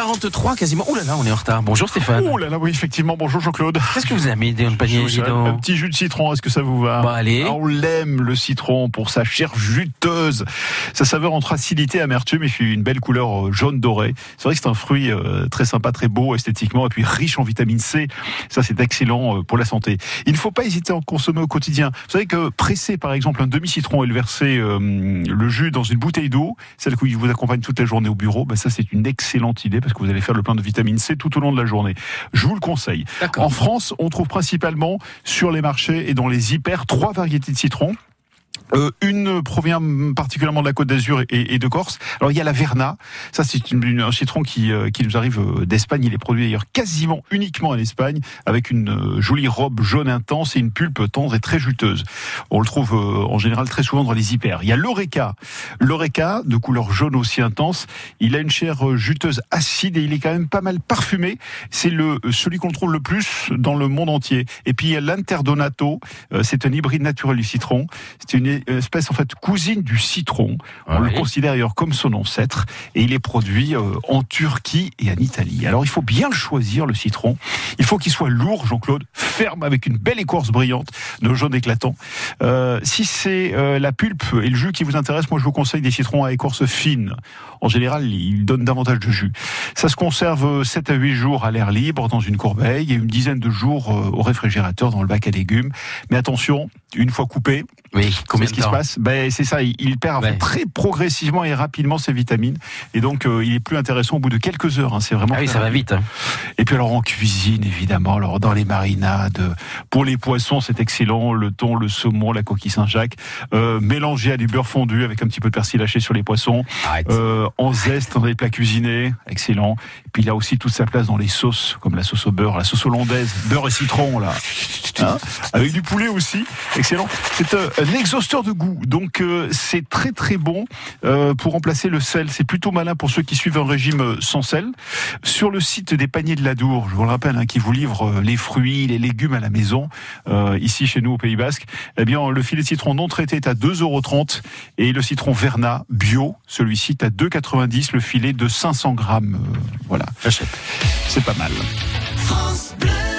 7h43 quasiment. Ouh là là, on est en retard. Bonjour Stéphane. Ouh là là, oui, effectivement. Bonjour Jean-Claude. Qu'est-ce que vous avez mis dans le panier Un petit jus de citron, est-ce que ça vous va Bah, allez. Ah, On l'aime, le citron, pour sa chair juteuse. Sa saveur entre acidité et amertume, et puis une belle couleur euh, jaune doré. C'est vrai que c'est un fruit euh, très sympa, très beau esthétiquement, et puis riche en vitamine C. Ça, c'est excellent euh, pour la santé. Il ne faut pas hésiter à en consommer au quotidien. Vous savez que presser, par exemple, un demi-citron et le verser euh, le jus dans une bouteille d'eau, celle qui vous accompagne toute la journée au bureau, ben ça, c'est une excellente idée parce que vous allez faire le plein de vitamine C tout au long de la journée. Je vous le conseille. En France, on trouve principalement sur les marchés et dans les hyper trois variétés de citron. Euh, une provient particulièrement de la Côte d'Azur et, de Corse. Alors il y a la Verna, ça c'est une- une- un citron qui, euh, qui nous arrive euh, d'Espagne. Il est produit d'ailleurs quasiment uniquement en Espagne, avec une euh, jolie robe jaune intense et une pulpe tendre et très juteuse. On le trouve euh, en général très souvent dans les hyper. Il y a l'Oreca, l'Oreca de couleur jaune aussi intense. Il a une chair juteuse acide et il est quand même pas mal parfumé. C'est le celui qu'on trouve le plus dans le monde entier. Et puis il y a l'Interdonato, c'est un hybride naturel du citron. C'est une espèce en fait cousine du citron. On le considère d'ailleurs comme son ancêtre et il est produit euh, en Turquie et en Italie. Alors il faut bien le choisir le citron. Il faut qu'il soit lourd, Jean-Claude, ferme avec une belle écorce brillante de jaune éclatant. Euh, si c'est euh, la pulpe et le jus qui vous intéressent, moi je vous conseille des citrons à écorce fine. En général, ils donnent davantage de jus. Ça se conserve 7 à 8 jours à l'air libre dans une corbeille et une dizaine de jours euh, au réfrigérateur dans le bac à légumes. Mais attention, une fois coupé, Oui, combien Qu'est-ce de qui se passe ben, C'est ça, il, perd Ouais. très progressivement et rapidement ses vitamines. Et donc, euh, il est plus intéressant au bout de quelques heures. hein, c'est vraiment Ah oui, ça va vite. hein. Et puis alors en cuisine, évidemment, alors dans les marinades, pour les poissons, c'est excellent, le thon, le saumon, la coquille Saint-Jacques, euh, mélangé à du beurre fondu avec un petit peu de persil haché sur les poissons, euh, en zeste dans les plats cuisinés, excellent. Et puis il a aussi toute sa place dans les sauces, comme la sauce au beurre, la sauce hollandaise, beurre et citron, là. Hein avec du poulet aussi, excellent. C'est euh, un exhausteur de goût, donc euh, c'est très très bon euh, pour remplacer le sel. C'est plutôt malin pour ceux qui suivent un régime euh, sans sel. Sur le site des paniers de l'Adour, je vous le rappelle, hein, qui vous livre les fruits, les légumes à la maison, euh, ici chez nous au Pays Basque, eh bien le filet de citron non traité est à 2,30€ et le citron Verna bio, celui-ci est à 2,90€ le filet de 500 grammes. Euh, voilà, J'achète. c'est pas mal. France Bleu.